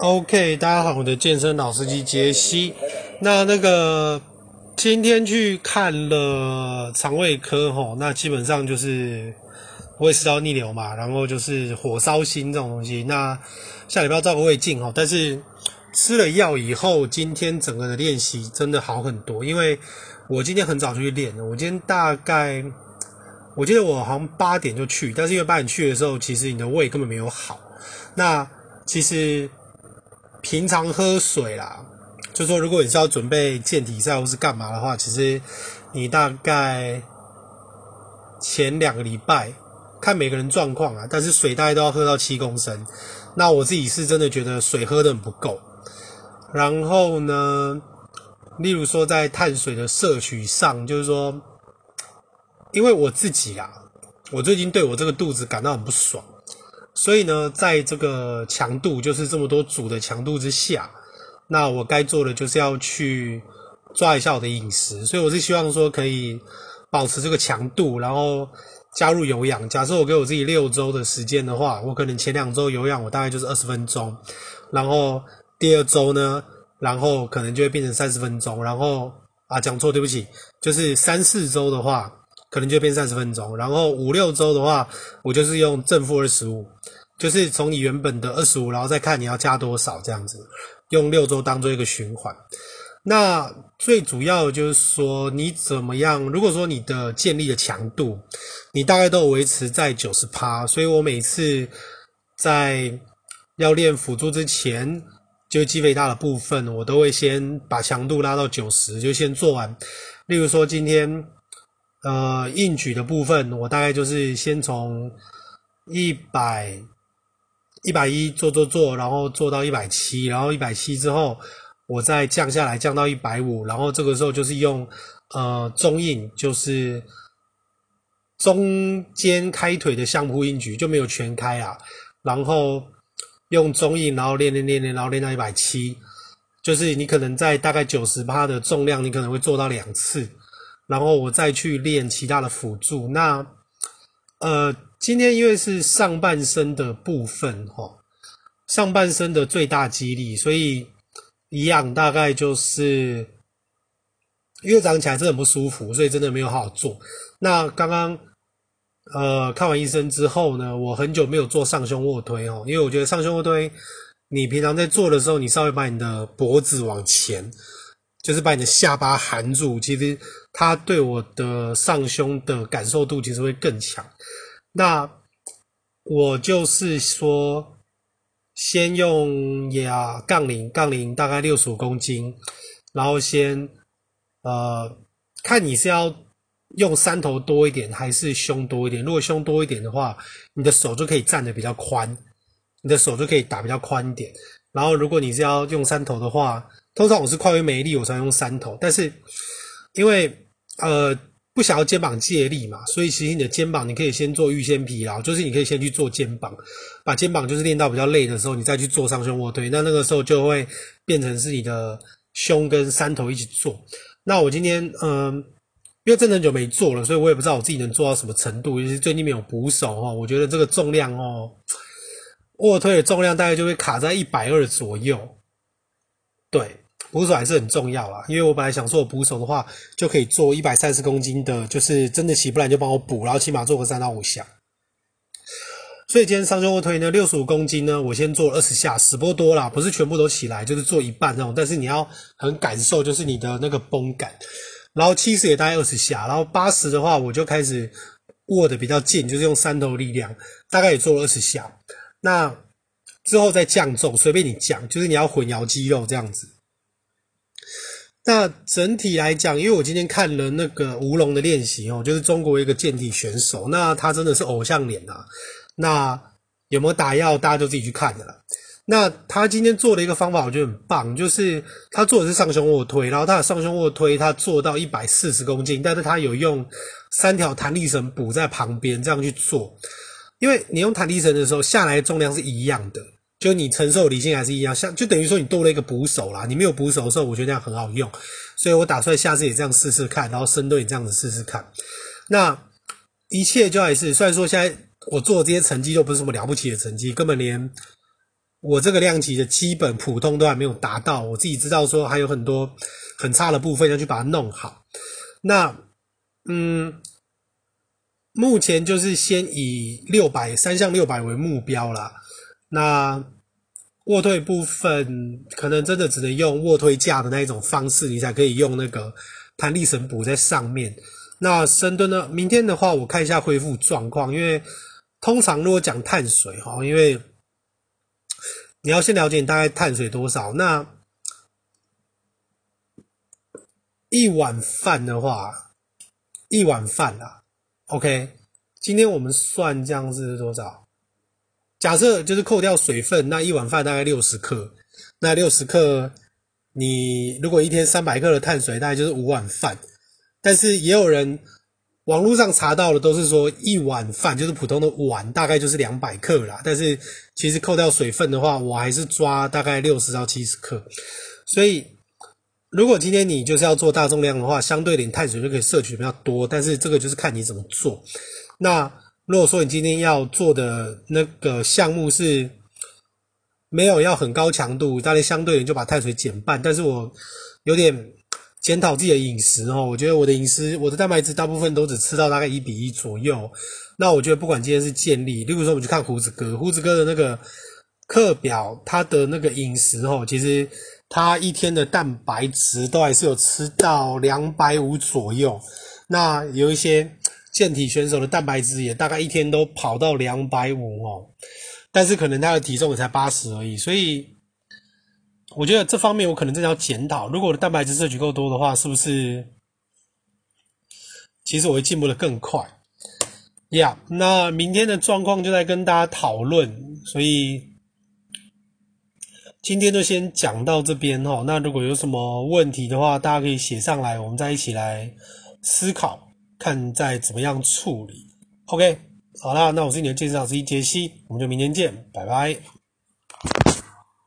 OK，大家好，我的健身老司机杰西。那那个今天去看了肠胃科吼，那基本上就是胃食道逆流嘛，然后就是火烧心这种东西。那下礼拜要照个胃镜吼，但是吃了药以后，今天整个的练习真的好很多，因为我今天很早就去练了。我今天大概。我记得我好像八点就去，但是因为八点去的时候，其实你的胃根本没有好。那其实平常喝水啦，就说如果你是要准备健体赛或是干嘛的话，其实你大概前两个礼拜看每个人状况啊，但是水大概都要喝到七公升。那我自己是真的觉得水喝得很不够。然后呢，例如说在碳水的摄取上，就是说。因为我自己啊，我最近对我这个肚子感到很不爽，所以呢，在这个强度，就是这么多组的强度之下，那我该做的就是要去抓一下我的饮食，所以我是希望说可以保持这个强度，然后加入有氧。假设我给我自己六周的时间的话，我可能前两周有氧，我大概就是二十分钟，然后第二周呢，然后可能就会变成三十分钟，然后啊，讲错，对不起，就是三四周的话。可能就变三十分钟，然后五六周的话，我就是用正负二十五，就是从你原本的二十五，然后再看你要加多少这样子，用六周当做一个循环。那最主要的就是说你怎么样？如果说你的建立的强度，你大概都有维持在九十趴，所以我每次在要练辅助之前，就肌肥大的部分，我都会先把强度拉到九十，就先做完。例如说今天。呃，硬举的部分，我大概就是先从一百一百一做做做，然后做到一百七，然后一百七之后，我再降下来，降到一百五，然后这个时候就是用呃中硬，就是中间开腿的相扑硬举，就没有全开啊，然后用中硬，然后练练练练，然后练到一百七，就是你可能在大概九十趴的重量，你可能会做到两次。然后我再去练其他的辅助。那，呃，今天因为是上半身的部分，哈，上半身的最大肌力，所以一样大概就是，因为早上起来真的很不舒服，所以真的没有好好做。那刚刚，呃，看完医生之后呢，我很久没有做上胸卧推哦，因为我觉得上胸卧推，你平常在做的时候，你稍微把你的脖子往前。就是把你的下巴含住，其实它对我的上胸的感受度其实会更强。那我就是说，先用哑杠铃，杠铃大概六十五公斤，然后先呃看你是要用三头多一点还是胸多一点。如果胸多一点的话，你的手就可以站得比较宽，你的手就可以打比较宽一点。然后如果你是要用三头的话，通常我是快为没力，我才用三头。但是因为呃不想要肩膀借力嘛，所以其实你的肩膀你可以先做预先疲劳，就是你可以先去做肩膀，把肩膀就是练到比较累的时候，你再去做上胸卧推。那那个时候就会变成是你的胸跟三头一起做。那我今天嗯、因为真的很久没做了，所以我也不知道我自己能做到什么程度。尤其是最近没有补手哦，我觉得这个重量哦，卧推的重量大概就会卡在一百二左右。对。捕手还是很重要啦，因为我本来想说，我捕手的话就可以做一百三十公斤的，就是真的起不来就帮我补，然后起码做个三到五下。所以今天上胸卧推呢，六十五公斤呢，我先做二十下，死不多啦，不是全部都起来，就是做一半那种，但是你要很感受就是你的那个绷感。然后七十也大概二十下，然后八十的话我就开始握的比较紧，就是用三头力量，大概也做了二十下。那之后再降重，随便你降，就是你要混淆肌肉这样子。那整体来讲，因为我今天看了那个吴龙的练习哦，就是中国一个健体选手，那他真的是偶像脸啊。那有没有打药，大家就自己去看的了。那他今天做的一个方法，我觉得很棒，就是他做的是上胸卧推，然后他的上胸卧推他做到一百四十公斤，但是他有用三条弹力绳补在旁边这样去做，因为你用弹力绳的时候下来重量是一样的。就你承受离心还是一样，像就等于说你多了一个捕手啦。你没有捕手的时候，我觉得这样很好用，所以我打算下次也这样试试看，然后深蹲也这样子试试看。那一切就还是，虽然说现在我做的这些成绩都不是什么了不起的成绩，根本连我这个量级的基本普通都还没有达到，我自己知道说还有很多很差的部分要去把它弄好。那嗯，目前就是先以六百三项六百为目标啦。那卧推部分可能真的只能用卧推架的那一种方式，你才可以用那个弹力绳补在上面。那深蹲呢？明天的话，我看一下恢复状况，因为通常如果讲碳水哈，因为你要先了解你大概碳水多少。那一碗饭的话，一碗饭啊，OK，今天我们算这样子是多少？假设就是扣掉水分，那一碗饭大概六十克。那六十克，你如果一天三百克的碳水，大概就是五碗饭。但是也有人网络上查到的都是说一碗饭就是普通的碗，大概就是两百克啦。但是其实扣掉水分的话，我还是抓大概六十到七十克。所以如果今天你就是要做大重量的话，相对点碳水就可以摄取比较多。但是这个就是看你怎么做。那如果说你今天要做的那个项目是没有要很高强度，大概相对点就把碳水减半。但是我有点。检讨自己的饮食哦，我觉得我的饮食，我的蛋白质大部分都只吃到大概一比一左右。那我觉得不管今天是建立，例如说我们去看胡子哥，胡子哥的那个课表，他的那个饮食哦，其实他一天的蛋白质都还是有吃到两百五左右。那有一些健体选手的蛋白质也大概一天都跑到两百五哦，但是可能他的体重也才八十而已，所以。我觉得这方面我可能真的要检讨。如果我的蛋白质摄取够多的话，是不是其实我会进步的更快？呀、yeah，那明天的状况就在跟大家讨论，所以今天就先讲到这边哈。那如果有什么问题的话，大家可以写上来，我们再一起来思考，看再怎么样处理。OK，好啦，那我是你的健身老师杰西，我们就明天见，拜拜。